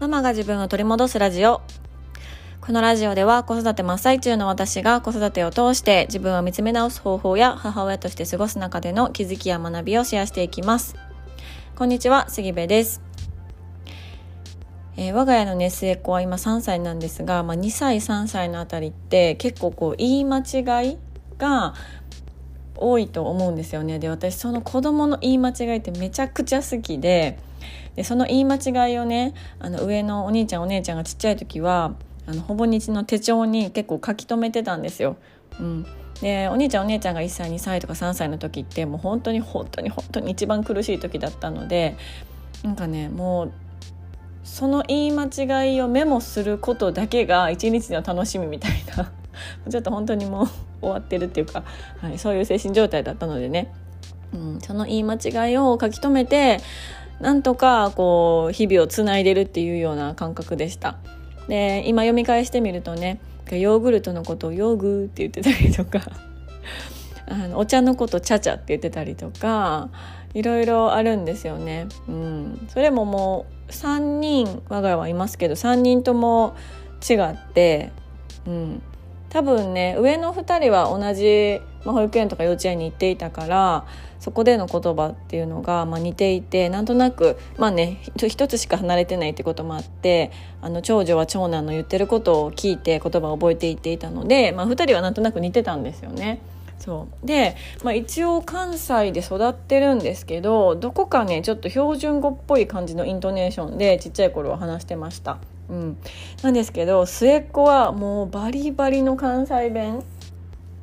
ママが自分を取り戻すラジオ。このラジオでは子育て真っ最中の私が子育てを通して自分を見つめ直す方法や母親として過ごす中での気づきや学びをシェアしていきます。こんにちは、杉部です。えー、我が家のね末っ子は今3歳なんですが、まあ、2歳3歳のあたりって結構こう言い間違いが多いと思うんですよねで私その子供の言い間違いってめちゃくちゃ好きででその言い間違いをねあの上のお兄ちゃんお姉ちゃんがちっちゃい時はあのほぼ日の手帳に結構書き留めてたんですよ。うん、でお兄ちゃんお姉ちゃんが1歳2歳とか3歳の時ってもう本当に本当に本当に一番苦しい時だったのでなんかねもうその言い間違いをメモすることだけが一日の楽しみみたいな。ちょっと本当にもう終わってるっていうか、はい、そういう精神状態だったのでね、うん、その言い間違いを書き留めてなんとかこう日々をつないでるっていうような感覚でした。で今読み返してみるとねヨーグルトのことをヨーグーって言ってたりとか あのお茶のことチャチャって言ってたりとかいろいろあるんですよね。うん、それももう3人我が家はいますけど3人とも違って、うん、多分ね上の2人は同じ、まあ、保育園とか幼稚園に行っていたからそこでの言葉っていうのが、まあ、似ていてなんとなくまあね一つしか離れてないってこともあってあの長女は長男の言ってることを聞いて言葉を覚えていっていたので、まあ、2人はなんとなく似てたんですよね。そうで、まあ、一応関西で育ってるんですけどどこかねちょっと標準語っぽい感じのイントネーションでちっちゃい頃は話してました。うん、なんですけど末っ子はもうバリバリの関西弁、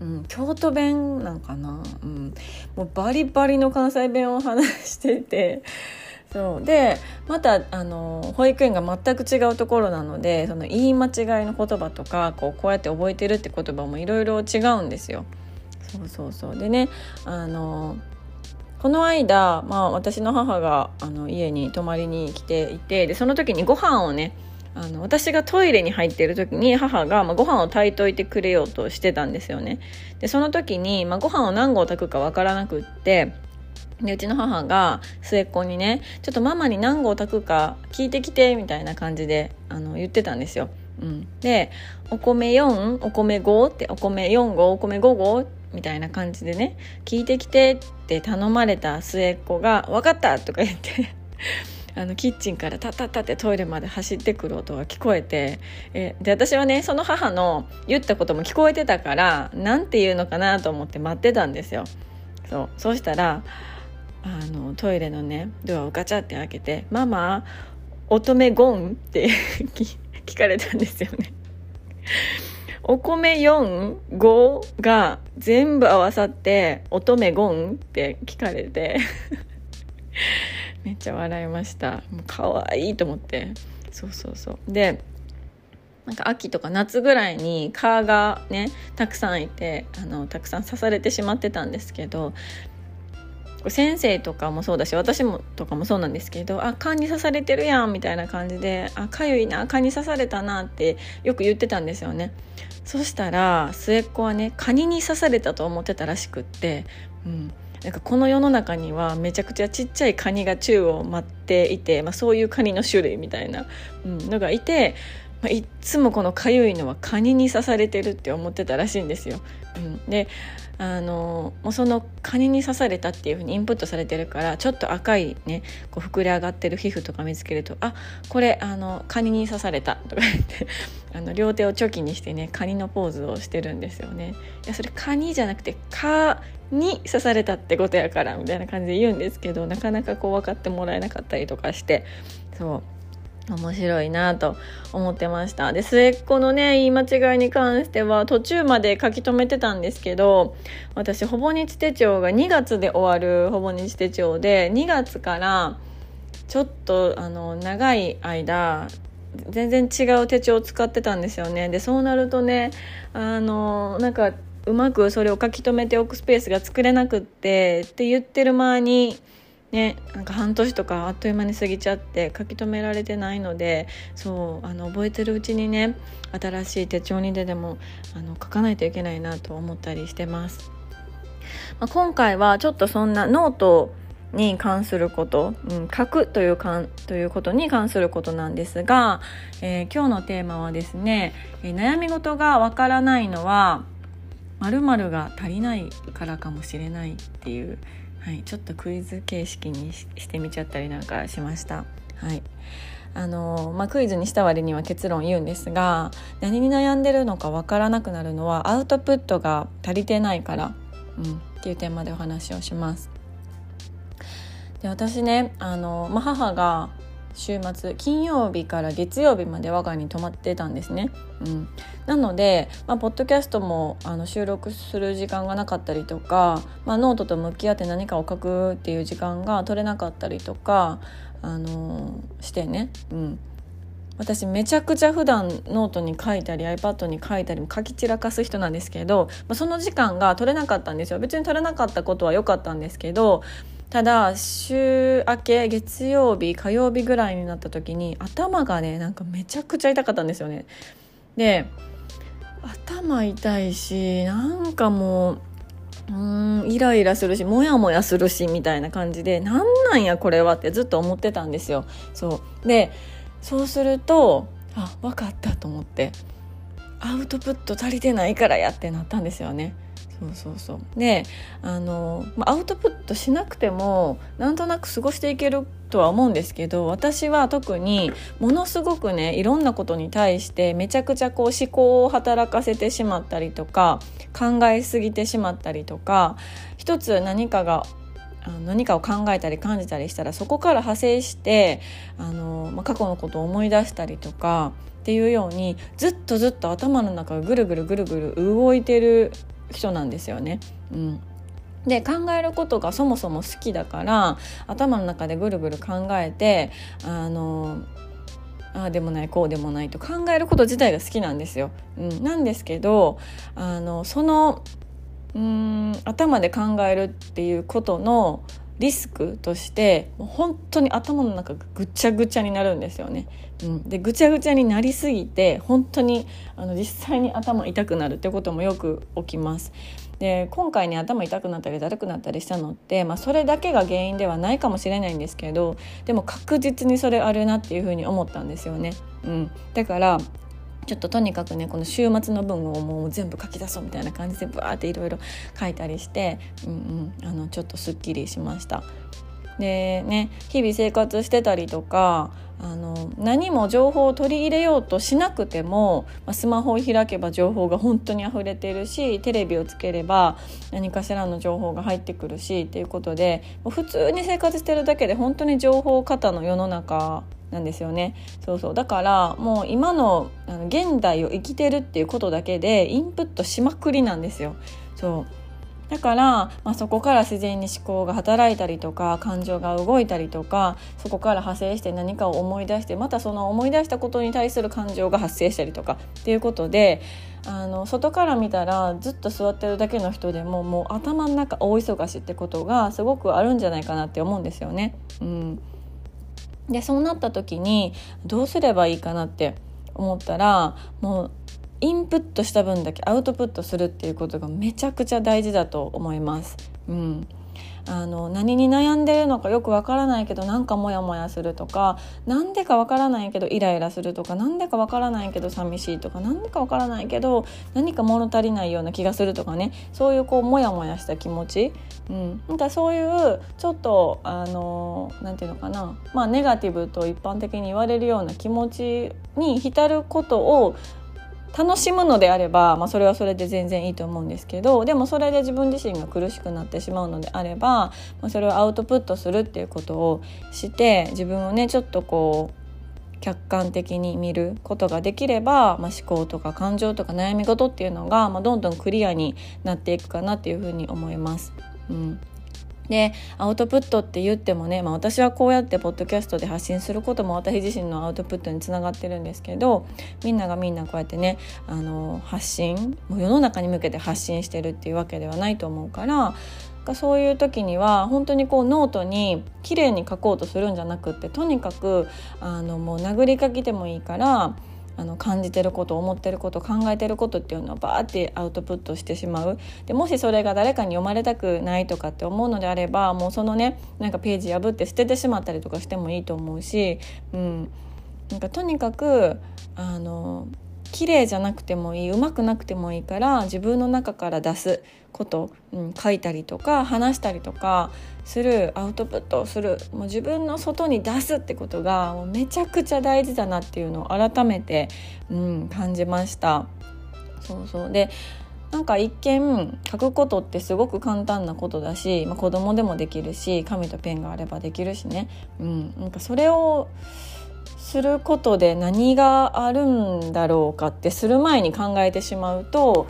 うん、京都弁なんかな、うん、もうバリバリの関西弁を話してて。そう。でまたあの保育園が全く違うところなのでその言い間違いの言葉とかこうこうやって覚えてるって言葉もいろいろ違うんですよ。そうそうそう。でねあのこの間、まあ、私の母があの家に泊まりに来ていてでその時にご飯をねあの私がトイレに入っている時に母が、まあ、ご飯を炊いといてくれようとしてたんですよね。でその時に、まあ、ご飯を何合炊くかわからなくってでうちの母が末っ子にね「ちょっとママに何合炊くか聞いてきて」みたいな感じであの言ってたんですよ。うん、で「お米4お米5」って「お米4合お米5合」みたいな感じでね「聞いてきて」って頼まれた末っ子が「分かった!」とか言ってあのキッチンからタッタッタってトイレまで走ってくる音が聞こえてえで私はねその母の言ったことも聞こえてたから何て言うのかなと思って待ってたんですよ。そうそうしたらあのトイレのねドアをガチャって開けて「ママ乙女ゴン?」って聞かれたんですよね。お米45が全部合わさって乙女ゴンって聞かれてめっちゃ笑いました。もう可愛いと思って。そうそうそう。でなんか秋とか夏ぐらいに蚊がねたくさんいてあのたくさん刺されてしまってたんですけど先生とかもそうだし私もとかもそうなんですけど「あ蚊に刺されてるやん」みたいな感じで「あかゆいな蚊に刺されたな」ってよく言ってたんですよね。そしたら末っ子はねカニに刺されたと思ってたらしくって、うん、なんかこの世の中にはめちゃくちゃちっちゃいカニが宙を舞っていて、まあ、そういうカニの種類みたいな、のがいて、まあ、いっつもこのかゆいのはカニに刺されてるって思ってたらしいんですよ。うん、であのもうそのカニに刺されたっていうふうにインプットされてるからちょっと赤いねこう膨れ上がってる皮膚とか見つけるとあこれあのカニに刺されたとか言って あの両手をチョキにしてねカニのポーズをしてるんですよね。いやそれカニじゃなくて蚊に刺されたってことやからみたいな感じで言うんですけどなかなかこう分かってもらえなかったりとかしてそう面白いなと思ってました。で末っ子のね言い間違いに関しては途中まで書き留めてたんですけど私ほぼ日手帳が2月で終わるほぼ日手帳で2月からちょっとあの長い間全然違う手帳を使ってたんですよね。でそうなるとねあのなんかうまくそれを書き留めておくスペースが作れなくってって言ってる間にね、なんか半年とかあっという間に過ぎちゃって書き留められてないのでそうあの覚えてるうちにね新しい手帳にででもあの書かないといけないなと思ったりしてます。まあ、今回はちょっとそんなノートに関すること、うん、書くというかんということに関することなんですが、えー、今日のテーマはですね、え、悩み事がわからないのは〇〇が足りないからかもしれないっていう、はい、ちょっとクイズ形式にしてみちゃったりなんかしました。はいあのまあ、クイズにした割には結論言うんですが何に悩んでるのか分からなくなるのはアウトプットが足りてないから、うん、っていうテーマでお話をします。で私ねあの、まあ、母が週末金曜日から月曜日まで我が家に泊まってたんですね。うん、なので、まあ、ポッドキャストもあの収録する時間がなかったりとか、まあ、ノートと向き合って何かを書くっていう時間が取れなかったりとか、あのー、してね、うん、私めちゃくちゃ普段ノートに書いたり iPad に書いたり書き散らかす人なんですけど、まあ、その時間が取れなかったんですよ。別に取れなかったことは良かったんですけどただ週明け月曜日火曜日ぐらいになった時に頭がねなんかめちゃくちゃ痛かったんですよね。で頭痛いしなんかもううんイライラするしモヤモヤするしみたいな感じでなんなんやこれはってずっと思ってたんですよ。そうでそうするとあ分かったと思ってアウトプット足りてないからやってなったんですよね。そうそうそう。であの、アウトプットしなくてもなんとなく過ごしていけるとは思うんですけど私は特にものすごくねいろんなことに対してめちゃくちゃこう思考を働かせてしまったりとか考えすぎてしまったりとか一つ何かが何かを考えたり感じたりしたらそこから派生してあの、まあ、過去のことを思い出したりとかっていうようにずっとずっと頭の中がぐるぐるぐるぐる動いてる人なんですよね。うんで考えることがそもそも好きだから頭の中でぐるぐる考えてあのああでもないこうでもないと考えること自体が好きなんですよ。うん、なんですけどあのそのうん頭で考えるっていうことのリスクとして本当に頭の中がぐちゃぐちゃになるんですよね。うん、でぐちゃぐちゃになりすぎて本当にあの実際に頭痛くなるってこともよく起きます。で今回ね頭痛くなったりだるくなったりしたのって、まあ、それだけが原因ではないかもしれないんですけどでも確実にそれあるなっていうふうに思ったんですよね。うん、だからちょっととにかくねこの週末の分をもう全部書き出そうみたいな感じでブワーっていろいろ書いたりして、うんうん、あのちょっとすっきりしました。でね日々生活してたりとかあの何も情報を取り入れようとしなくても、ま、スマホを開けば情報が本当に溢れてるしテレビをつければ何かしらの情報が入ってくるしっていうことで普通に生活してるだけで本当に情報過多の世の中なんですよね。そうそう。だからもう今のあの現代を生きてるっていうことだけでインプットしまくりなんですよ。そう。だから、まあ、そこから自然に思考が働いたりとか感情が動いたりとかそこから派生して何かを思い出してまたその思い出したことに対する感情が発生したりとかっていうことであの外から見たらずっと座ってるだけの人でももう頭の中大忙しってことがすごくあるんじゃないかなって思うんですよね。うん。でそうなった時にどうすればいいかなって思ったらもうインプットした分だけアウトプットするっていうことがめちゃくちゃ大事だと思います。うん、あの何に悩んでるのかよくわからないけどなんかモヤモヤするとかなんでかわからないけどイライラするとかなんでかわからないけど寂しいとかなんでかわからないけど何か物足りないような気がするとかね。そういうこうモヤモヤした気持ち、うん、なんかそういうちょっとあのなんていうのかな。まあネガティブと一般的に言われるような気持ちに浸ることを楽しむのであれば、まあ、それはそれで全然いいと思うんですけどでもそれで自分自身が苦しくなってしまうのであれば、まあ、それをアウトプットするっていうことをして自分をねちょっとこう客観的に見ることができれば、まあ、思考とか感情とか悩み事っていうのが、まあ、どんどんクリアになっていくかなっていうふうに思います。うんでアウトプットって言ってもね、まあ、私はこうやってポッドキャストで発信することも私自身のアウトプットにつながってるんですけどみんながみんなこうやってねあの発信もう世の中に向けて発信してるっていうわけではないと思うからそういう時には本当にこうノートに綺麗に書こうとするんじゃなくってとにかくあのもう殴り書きでもいいからあの感じてること思ってること考えてることっていうのをバーってアウトプットしてしまう。でもしそれが誰かに読まれたくないとかって思うのであればもうそのねなんかページ破って捨ててしまったりとかしてもいいと思うし、うん、なんかとにかくあの綺麗じゃなくてもいいうまくなくてもいいから自分の中から出すこと、うん、書いたりとか話したりとかするアウトプットをするもう自分の外に出すってことがもうめちゃくちゃ大事だなっていうのを改めて、うん、感じました。そうそう。でなんか一見書くことってすごく簡単なことだし、まあ、子供でもできるし紙とペンがあればできるしね、うん、なんかそれをすることで何があるんだろうかってする前に考えてしまうと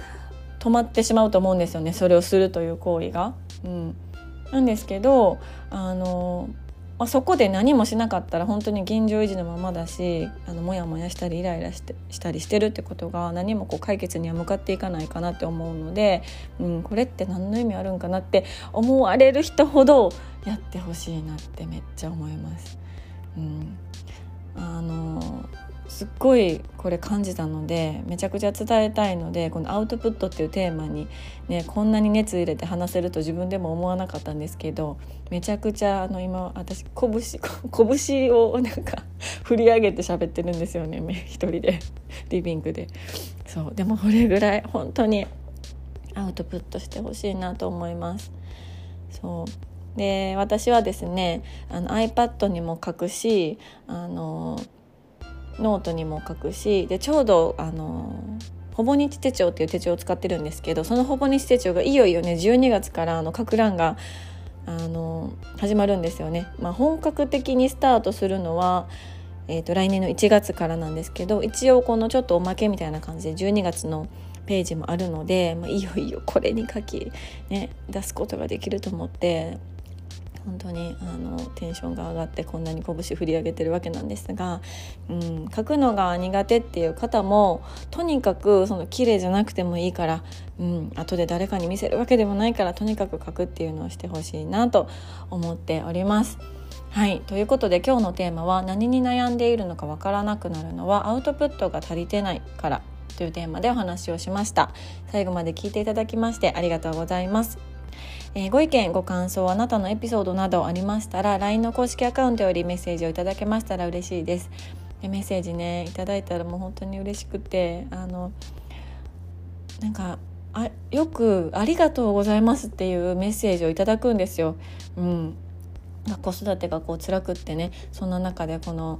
止まってしまうと思うんですよねそれをするという行為が。うん、なんですけどあの、まあ、そこで何もしなかったら本当に現状維持のままだしあのモヤモヤしたりイライラしてしたりしてるってことが何もこう解決には向かっていかないかなって思うので、うん、これって何の意味あるんかなって思われる人ほどやってほしいなってめっちゃ思います。うんあのすっごいこれ感じたのでめちゃくちゃ伝えたいのでこのアウトプットっていうテーマに、ね、こんなに熱入れて話せると自分でも思わなかったんですけどめちゃくちゃあの今私拳 拳をなんか振り上げて喋ってるんですよね一人で リビングで。そうでもこれぐらい本当にアウトプットしてほしいなと思います。そうで私はですねあの iPad にも書くしあのノートにも書くしでちょうどあのほぼ日手帳っていう手帳を使ってるんですけどそのほぼ日手帳がいよいよね12月からあの書く欄があの始まるんですよね。まあ、本格的にスタートするのはえーと、来年の1月からなんですけど一応このちょっとおまけみたいな感じで12月のページもあるので、まあ、いよいよこれに書き、ね、出すことができると思って本当にあのテンションが上がってこんなに拳振り上げてるわけなんですが、うん、書くのが苦手っていう方もとにかくその綺麗じゃなくてもいいから、うん、後で誰かに見せるわけでもないからとにかく書くっていうのをしてほしいなと思っております。はい。ということで今日のテーマは何に悩んでいるのかわからなくなるのはアウトプットが足りてないからというテーマでお話をしました。最後まで聞いていただきましてありがとうございます。えー、ご意見ご感想あなたのエピソードなどありましたら LINE の公式アカウントよりメッセージをいただけましたら嬉しいですでメッセージねいただいたらもう本当に嬉しくてあのなんかあよく「ありがとうございます」っていうメッセージをいただくんですよ。うん、子育てがこう辛くってねそんな中でこの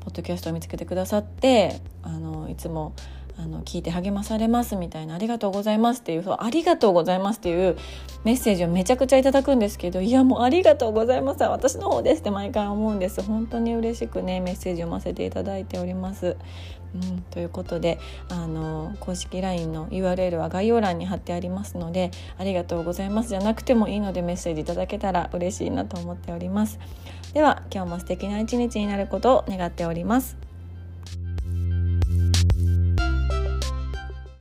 ポッドキャストを見つけてくださってあのいつもあの聞いて励まされますみたいな「ありがとうございます」っていうそう「ありがとうございます」っていうメッセージをめちゃくちゃいただくんですけどいやもう「ありがとうございます」私の方ですって毎回思うんです本当に嬉しくねメッセージを読ませていただいております。うん、ということであの公式 LINE の URL は概要欄に貼ってありますので「ありがとうございます」じゃなくてもいいのでメッセージいただけたら嬉しいなと思っております。では今日も素敵な一日になることを願っております。